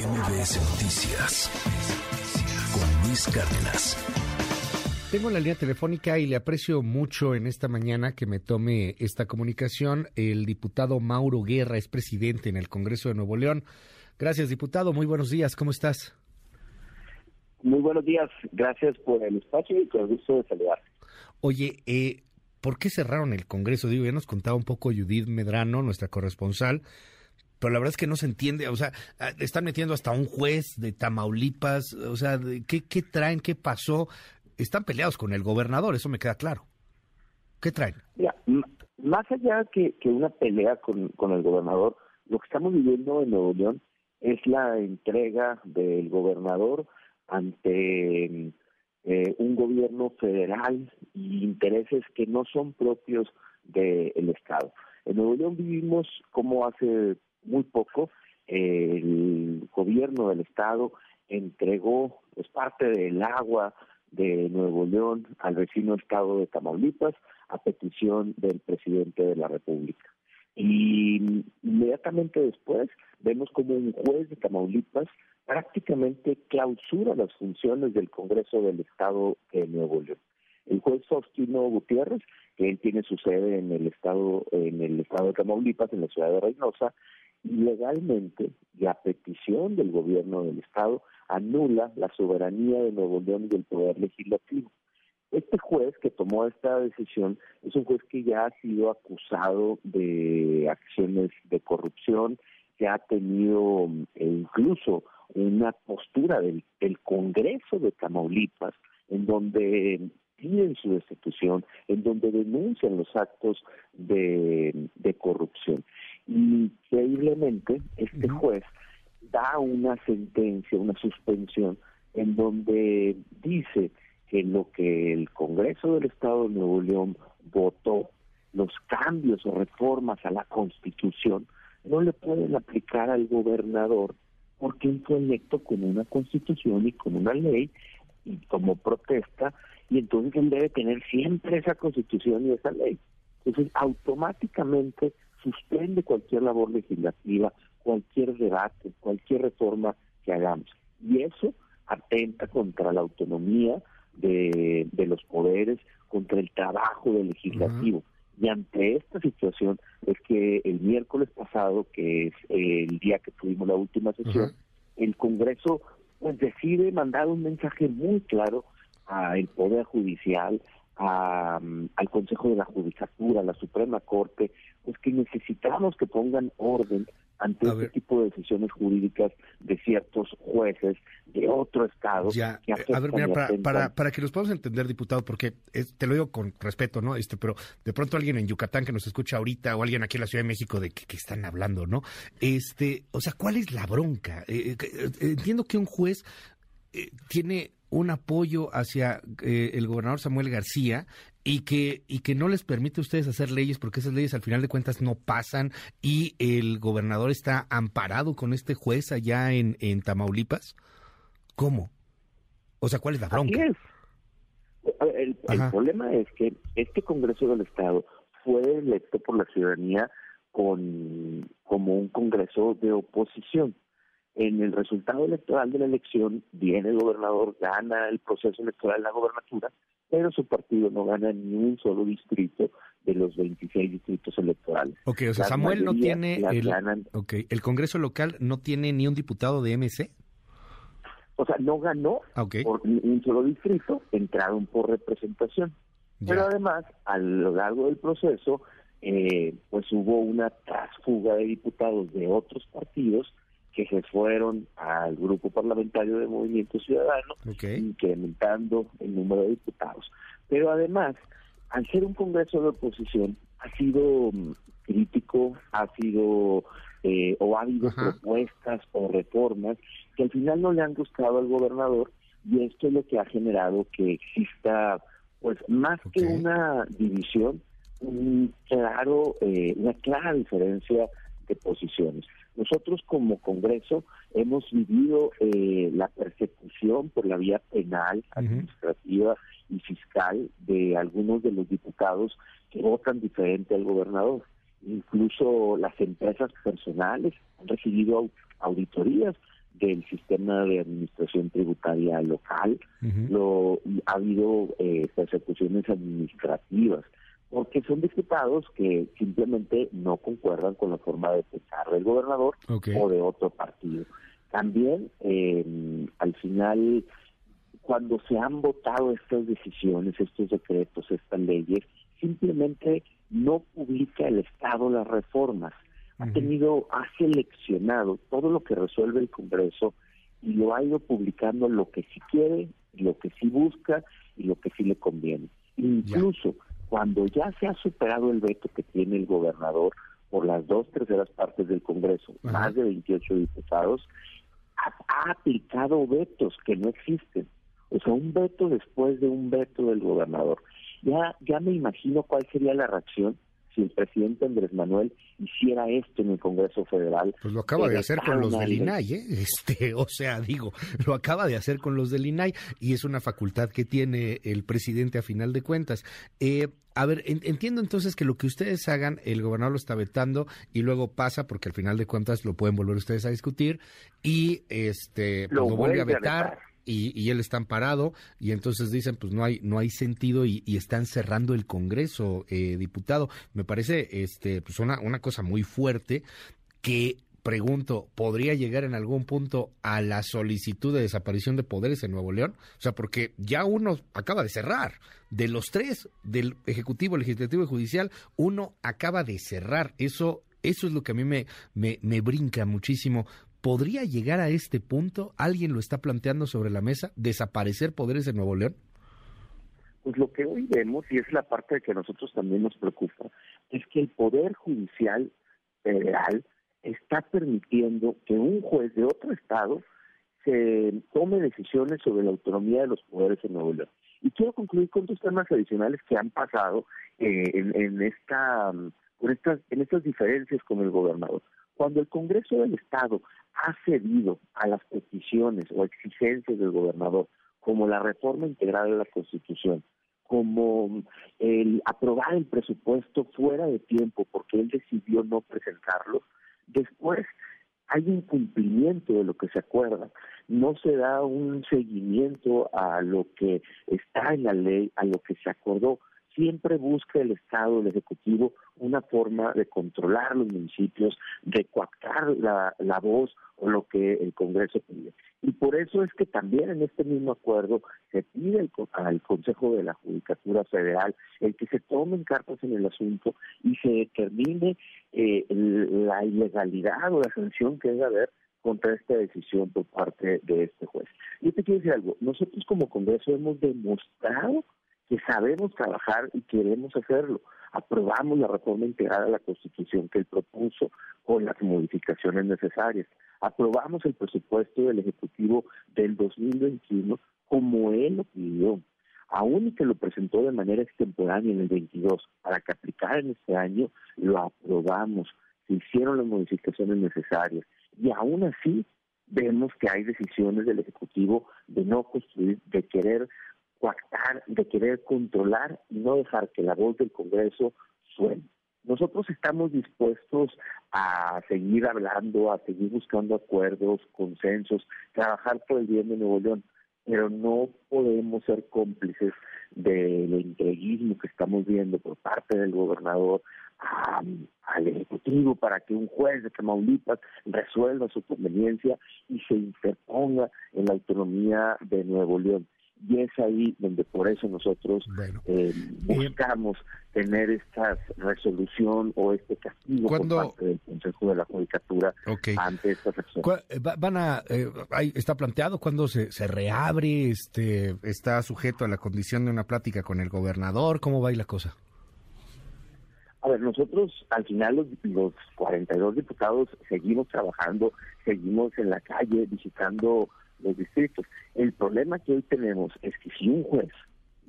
MBS Noticias con Luis Cárdenas. Tengo la línea telefónica y le aprecio mucho en esta mañana que me tome esta comunicación. El diputado Mauro Guerra es presidente en el Congreso de Nuevo León. Gracias, diputado. Muy buenos días. ¿Cómo estás? Muy buenos días. Gracias por el espacio y con gusto de saludar. Oye, eh, ¿por qué cerraron el Congreso? Digo, ya nos contaba un poco Judith Medrano, nuestra corresponsal pero la verdad es que no se entiende, o sea, ah, están metiendo hasta un juez de Tamaulipas, o sea, ¿qué, qué traen? ¿Qué pasó? Están peleados con el gobernador, eso me queda claro. ¿Qué traen? Mira, más allá que, que una pelea con, con el gobernador, lo que estamos viviendo en Nuevo León es la entrega del gobernador ante eh, un gobierno federal y intereses que no son propios del Estado. En Nuevo León vivimos como hace muy poco el gobierno del estado entregó pues, parte del agua de Nuevo León al vecino estado de Tamaulipas a petición del presidente de la República. Y inmediatamente después vemos como un juez de Tamaulipas prácticamente clausura las funciones del Congreso del Estado de Nuevo León. El juez Faustino Gutiérrez, que él tiene su sede en el estado en el estado de Tamaulipas, en la ciudad de Reynosa, legalmente y a petición del gobierno del Estado anula la soberanía de Nuevo León y del poder legislativo. Este juez que tomó esta decisión es un juez que ya ha sido acusado de acciones de corrupción, que ha tenido eh, incluso una postura del, Congreso de Tamaulipas en donde piden su destitución, en donde denuncian los actos de corrupción. Increíblemente, este juez da una sentencia, una suspensión, en donde dice que lo que el Congreso del Estado de Nuevo León votó, los cambios o reformas a la Constitución, no le pueden aplicar al gobernador porque él fue electo con una constitución y con una ley y como protesta, y entonces él debe tener siempre esa constitución y esa ley. Entonces, automáticamente suspende cualquier labor legislativa, cualquier debate, cualquier reforma que hagamos. Y eso atenta contra la autonomía de, los poderes, contra el trabajo del legislativo. Y ante esta situación es que el miércoles pasado, que es el día que tuvimos la última sesión, el Congreso pues decide mandar un mensaje muy claro al Poder Judicial, al Consejo de la Judicatura, a la Suprema Corte, pues que necesitamos que pongan orden ante este tipo de decisiones jurídicas de ciertos jueces de otro estado. Ya, que a ver, mira, para, para, que nos podamos entender, diputado, porque te lo digo con respeto, ¿no? Este, pero de pronto alguien en Yucatán que nos escucha ahorita o alguien aquí en la Ciudad de México de que, están hablando, ¿no? Este, o sea, ¿cuál es la bronca? Eh, eh, entiendo que un juez eh, tiene un apoyo hacia eh, el gobernador Samuel García y que y que no les permite a ustedes hacer leyes porque esas leyes al final de cuentas no pasan y el gobernador está amparado con este juez allá en, en Tamaulipas. ¿Cómo? O sea, ¿cuál es la bronca? El, el problema es que este Congreso del Estado fue electo por la ciudadanía con como un Congreso de oposición en el resultado electoral de la elección viene el gobernador, gana el proceso electoral la gobernatura, pero su partido no gana ni un solo distrito de los 26 distritos electorales. Ok, o sea, Samuel no tiene, el, el Congreso local no tiene ni un diputado de MC. O sea, no ganó ah, por un solo distrito, entraron por representación. Pero además, a lo largo del proceso, eh, pues hubo una trasfuga de diputados de otros partidos que se fueron al grupo parlamentario de Movimiento Ciudadano, incrementando el número de diputados. Pero además, al ser un Congreso de oposición, ha sido mm, crítico, ha sido eh, o ha habido propuestas o reformas que al final no le han gustado al gobernador y esto es lo que ha generado que exista, pues más que una división, un claro, eh, una clara diferencia posiciones. Nosotros como Congreso hemos vivido eh, la persecución por la vía penal, administrativa y fiscal de algunos de los diputados que votan diferente al gobernador. Incluso las empresas personales han recibido auditorías del sistema de administración tributaria local, lo, ha habido eh, persecuciones administrativas, porque son diputados que simplemente no concuerdan con la forma de pensar del gobernador o de otro partido. También, eh, al final, cuando se han votado estas decisiones, estos decretos, estas leyes, simplemente no publica el Estado las reformas. Ha tenido, ha seleccionado todo lo que resuelve el Congreso y lo ha ido publicando lo que sí quiere, lo que sí busca y lo que sí le conviene. Incluso cuando ya se ha superado el veto que tiene el gobernador por las dos terceras partes del Congreso, más de 28 diputados, ha, aplicado vetos que no existen. O sea, un veto después de un veto del gobernador. Ya, ya me imagino cuál sería la reacción si el presidente Andrés Manuel hiciera esto en el Congreso Federal. Pues lo acaba de hacer con los del INAI, ¿eh? Este, o sea, digo, lo acaba de hacer con los del INAI y es una facultad que tiene el presidente a final de cuentas. Eh, a ver, entiendo entonces que lo que ustedes hagan, el gobernador lo está vetando y luego pasa, porque al final de cuentas lo pueden volver ustedes a discutir, y este pues lo, vuelve a vetar y, él está amparado y entonces dicen pues no hay no hay sentido y, están cerrando el Congreso eh, diputado me parece este pues una una cosa muy fuerte que pregunto, ¿podría llegar en algún punto a la solicitud de desaparición de poderes en Nuevo León? O sea, porque ya uno acaba de cerrar. De los tres, del Ejecutivo, Legislativo y Judicial, uno acaba de cerrar. Eso, eso es lo que a mí me, me, me brinca muchísimo. ¿Podría llegar a este punto? ¿Alguien lo está planteando sobre la mesa? ¿Desaparecer poderes en Nuevo León? Pues lo que hoy vemos, y es la parte que a nosotros también nos preocupa, es que el Poder Judicial Federal está permitiendo que un juez de otro estado se tome decisiones sobre la autonomía de los poderes en Nuevo León. Y quiero concluir con dos temas adicionales que han pasado eh, en, en, esta, con estas, en estas diferencias con el gobernador. Cuando el Congreso del Estado ha cedido a las peticiones o exigencias del gobernador, como la reforma integral de la Constitución, como el aprobar el presupuesto fuera de tiempo porque él decidió no presentarlo, después hay un cumplimiento de lo que se acuerda, no se da un seguimiento a lo que está en la ley, a lo que se acordó, siempre busca el Estado, el Ejecutivo, una forma de controlar los municipios, de coactar la, la voz o lo que el Congreso pide. Y por eso es que también en este mismo acuerdo se pide al Consejo de la Judicatura Federal el que se tomen cartas en el asunto y se determine eh, la ilegalidad o la sanción que debe haber contra esta decisión por parte de este juez. Yo te quiero decir algo, nosotros como Congreso hemos demostrado que sabemos trabajar y queremos hacerlo. Aprobamos la reforma integral a la Constitución que él propuso con las modificaciones necesarias. Aprobamos el presupuesto del Ejecutivo del 2021 como él lo pidió. Aún y que lo presentó de manera extemporánea en el 22 para que aplicara en este año, lo aprobamos. Se hicieron las modificaciones necesarias. Y aún así, vemos que hay decisiones del Ejecutivo de no construir, de querer coactar, de querer controlar y no dejar que la voz del Congreso suene. Nosotros estamos dispuestos a seguir hablando, a seguir buscando acuerdos, consensos, trabajar por el bien de Nuevo León, pero no podemos ser cómplices del entreguismo que estamos viendo por parte del gobernador al Ejecutivo para que un juez de Tamaulipas resuelva su conveniencia y se interponga en la autonomía de Nuevo León y es ahí donde por eso nosotros eh, buscamos tener esta resolución o este castigo por parte del Consejo de la Judicatura ante esta acción. Eh, van a, eh, está planteado cuando se, se reabre, este, está sujeto a la condición de una plática con el gobernador, ¿cómo va ahí la cosa? A ver, nosotros al final los, los 42 diputados seguimos trabajando, seguimos en la calle visitando los distritos. El problema que hoy tenemos es que si un juez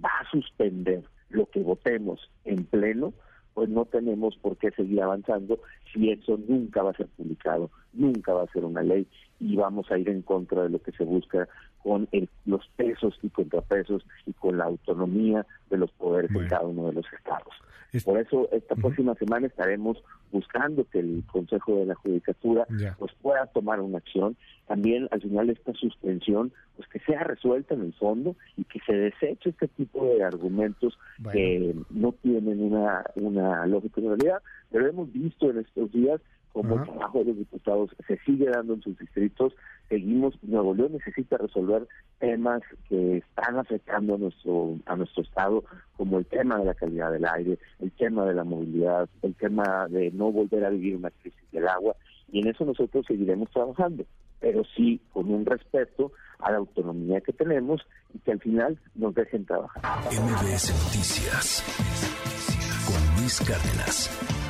va a suspender lo que votemos en pleno, pues no tenemos por qué seguir avanzando si eso nunca va a ser publicado, nunca va a ser una ley y vamos a ir en contra de lo que se busca con los pesos y contrapesos y con la autonomía de los poderes en cada uno de los estados. Por eso esta próxima semana estaremos buscando que el Consejo de la Judicatura pues pueda tomar una acción. También al final de esta suspensión, pues que sea resuelta en el fondo y que se deseche este tipo de argumentos que no tienen una, una lógica en realidad. Pero hemos visto en estos días como el trabajo de los diputados se sigue dando en sus distritos, seguimos, Nuevo León necesita resolver temas que están afectando a nuestro, a nuestro estado, como el tema de la calidad del aire, el tema de la movilidad, el tema de no volver a vivir una crisis del agua, y en eso nosotros seguiremos trabajando, pero sí con un respeto a la autonomía que tenemos y que al final nos dejen trabajar. MBS Noticias con Luis Cárdenas.